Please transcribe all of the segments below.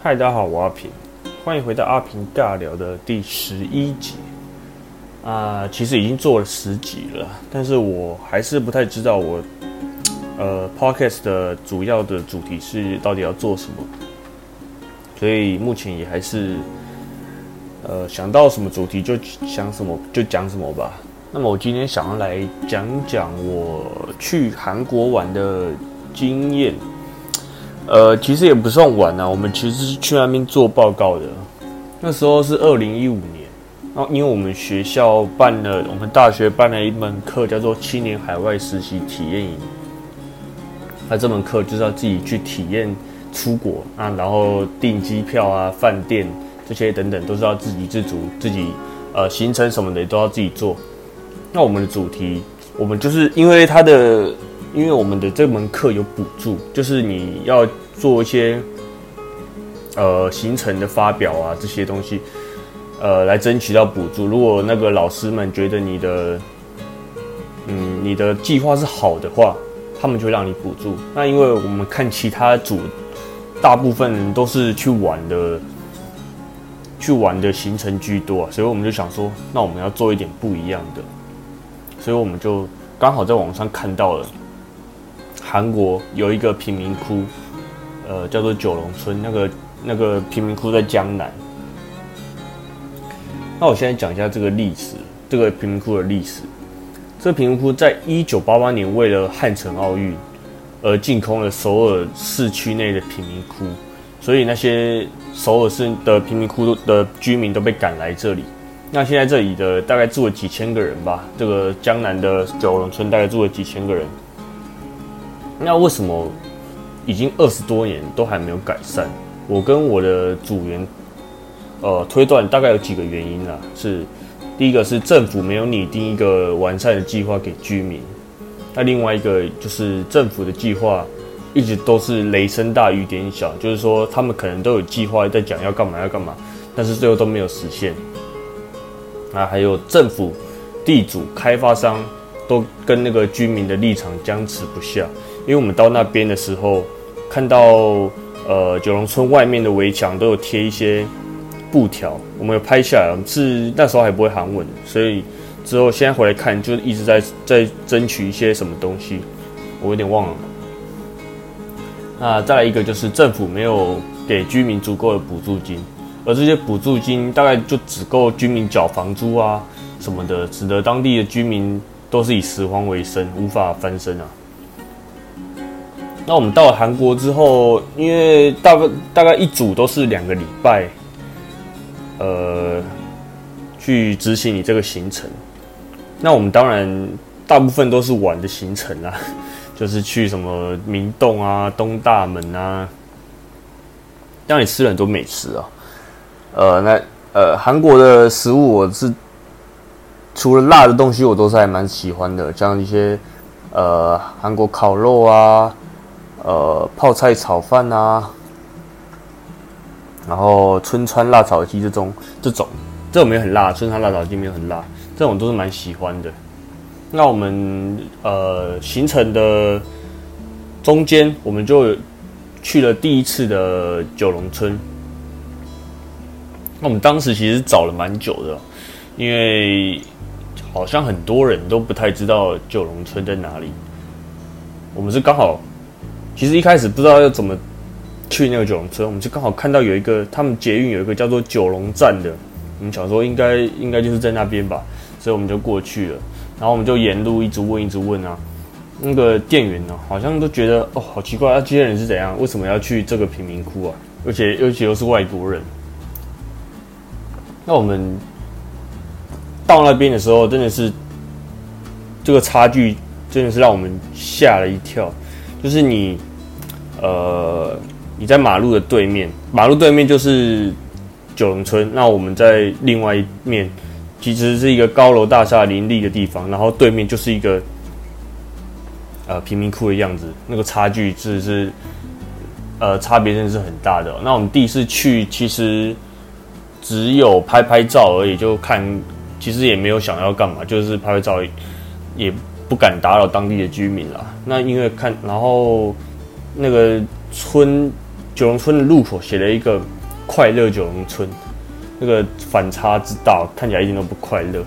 嗨，大家好，我阿平，欢迎回到阿平尬聊的第十一集。啊，其实已经做了十集了，但是我还是不太知道我呃 podcast 的主要的主题是到底要做什么，所以目前也还是呃想到什么主题就想什么就讲什么吧。那么我今天想要来讲讲我去韩国玩的经验。呃，其实也不算晚啊，我们其实是去那边做报告的。那时候是二零一五年，然后因为我们学校办了，我们大学办了一门课，叫做青年海外实习体验营。那这门课就是要自己去体验出国啊，然后订机票啊、饭店这些等等，都是要自给自足，自己呃行程什么的都要自己做。那我们的主题，我们就是因为它的。因为我们的这门课有补助，就是你要做一些呃行程的发表啊这些东西，呃来争取到补助。如果那个老师们觉得你的嗯你的计划是好的话，他们就让你补助。那因为我们看其他组，大部分人都是去玩的，去玩的行程居多，所以我们就想说，那我们要做一点不一样的，所以我们就刚好在网上看到了。韩国有一个贫民窟，呃，叫做九龙村。那个那个贫民窟在江南。那我现在讲一下这个历史，这个贫民窟的历史。这个贫民窟在一九八八年为了汉城奥运而进空了首尔市区内的贫民窟，所以那些首尔市的贫民窟的居民都被赶来这里。那现在这里的大概住了几千个人吧。这个江南的九龙村大概住了几千个人。那为什么已经二十多年都还没有改善？我跟我的组员，呃，推断大概有几个原因啦。是第一个是政府没有拟定一个完善的计划给居民，那另外一个就是政府的计划一直都是雷声大雨点小，就是说他们可能都有计划在讲要干嘛要干嘛，但是最后都没有实现。啊，还有政府、地主、开发商都跟那个居民的立场僵持不下。因为我们到那边的时候，看到呃九龙村外面的围墙都有贴一些布条，我们有拍下来。是那时候还不会韩文，所以之后现在回来看，就一直在在争取一些什么东西，我有点忘了。那再来一个就是政府没有给居民足够的补助金，而这些补助金大概就只够居民缴房租啊什么的，使得当地的居民都是以拾荒为生，无法翻身啊。那我们到了韩国之后，因为大概大概一组都是两个礼拜，呃，去执行你这个行程。那我们当然大部分都是玩的行程啦，就是去什么明洞啊、东大门啊，让你吃了很多美食啊。呃，那呃，韩国的食物我是除了辣的东西，我都是还蛮喜欢的，像一些呃韩国烤肉啊。呃，泡菜炒饭啊，然后春川辣炒鸡这种，这种这种没有很辣，春川辣炒鸡没有很辣，这种都是蛮喜欢的。那我们呃行程的中间，我们就去了第一次的九龙村。那我们当时其实找了蛮久的，因为好像很多人都不太知道九龙村在哪里。我们是刚好。其实一开始不知道要怎么去那个九龙村，我们就刚好看到有一个他们捷运有一个叫做九龙站的，我们想说应该应该就是在那边吧，所以我们就过去了。然后我们就沿路一直问一直问啊，那个店员呢好像都觉得哦好奇怪，啊，这些人是怎样？为什么要去这个贫民窟啊？而且而且又是外国人。那我们到那边的时候，真的是这个差距真的是让我们吓了一跳，就是你。呃，你在马路的对面，马路对面就是九龙村。那我们在另外一面，其实是一个高楼大厦林立的地方，然后对面就是一个呃贫民窟的样子。那个差距是是呃差别真的是很大的。那我们第一次去，其实只有拍拍照而已，就看，其实也没有想要干嘛，就是拍拍照，也不敢打扰当地的居民啦。那因为看，然后。那个村九龙村的路口写了一个“快乐九龙村”，那个反差之大，看起来一点都不快乐。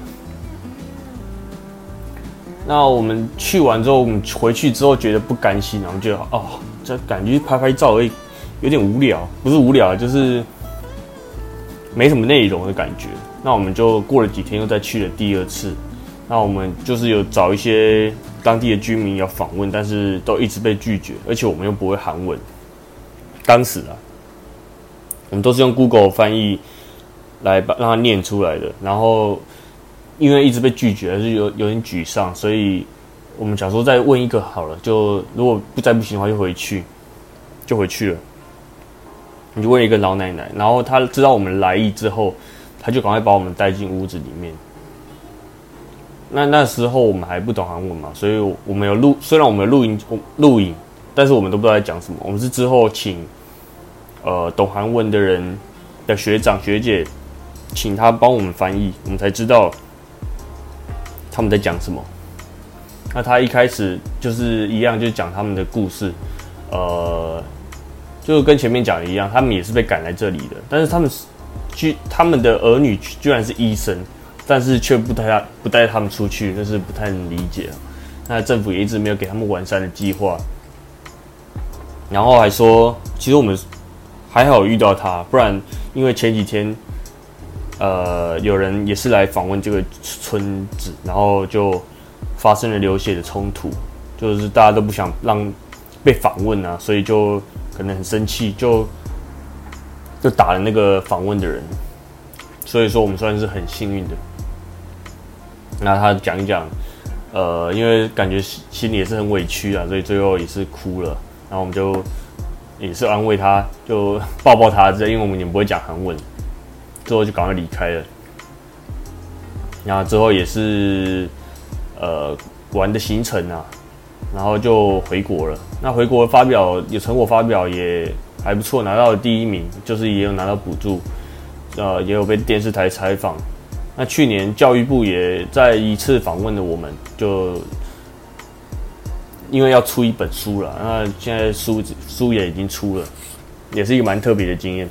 那我们去完之后，我们回去之后觉得不甘心，然后觉得哦，这感觉拍拍照而已，有点无聊，不是无聊，就是没什么内容的感觉。那我们就过了几天，又再去了第二次。那我们就是有找一些当地的居民要访问，但是都一直被拒绝，而且我们又不会韩文。当时啊，我们都是用 Google 翻译来把让他念出来的，然后。因为一直被拒绝，还是有有点沮丧，所以我们想说再问一个好了，就如果不再不行的话，就回去，就回去了。你就问一个老奶奶，然后她知道我们来意之后，她就赶快把我们带进屋子里面。那那时候我们还不懂韩文嘛，所以我们有录，虽然我们有录音录影，但是我们都不知道在讲什么。我们是之后请呃懂韩文的人的学长学姐，请他帮我们翻译，我们才知道。他们在讲什么？那他一开始就是一样，就讲他们的故事，呃，就跟前面讲的一样，他们也是被赶来这里的，但是他们居他们的儿女居然是医生，但是却不带他不带他们出去，那是不太能理解。那政府也一直没有给他们完善的计划，然后还说，其实我们还好遇到他，不然因为前几天。呃，有人也是来访问这个村子，然后就发生了流血的冲突，就是大家都不想让被访问啊，所以就可能很生气，就就打了那个访问的人。所以说我们算是很幸运的。那他讲一讲，呃，因为感觉心里也是很委屈啊，所以最后也是哭了。然后我们就也是安慰他，就抱抱他，这因为我们也不会讲韩文。之后就赶快离开了，然后之后也是呃玩的行程啊，然后就回国了。那回国发表有成果发表也还不错，拿到了第一名，就是也有拿到补助，呃，也有被电视台采访。那去年教育部也在一次访问的我们，就因为要出一本书了，那现在书书也已经出了，也是一个蛮特别的经验。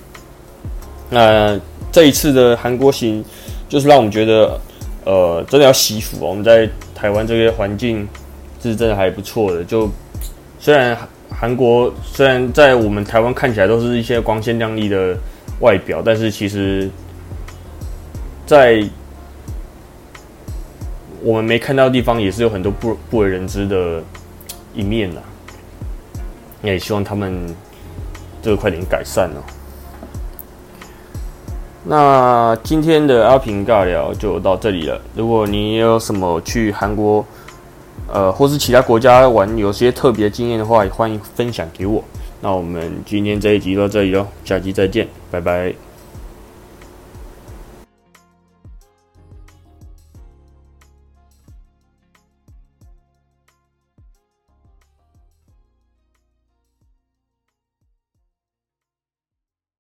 那。这一次的韩国行，就是让我们觉得，呃，真的要惜福。我们在台湾这个环境是真的还不错的。就虽然韩国虽然在我们台湾看起来都是一些光鲜亮丽的外表，但是其实，在我们没看到的地方，也是有很多不不为人知的一面呐。也希望他们这个快点改善哦。那今天的阿平尬聊就到这里了。如果你有什么去韩国，呃，或是其他国家玩有些特别经验的话，也欢迎分享给我。那我们今天这一集到这里喽，下期再见，拜拜。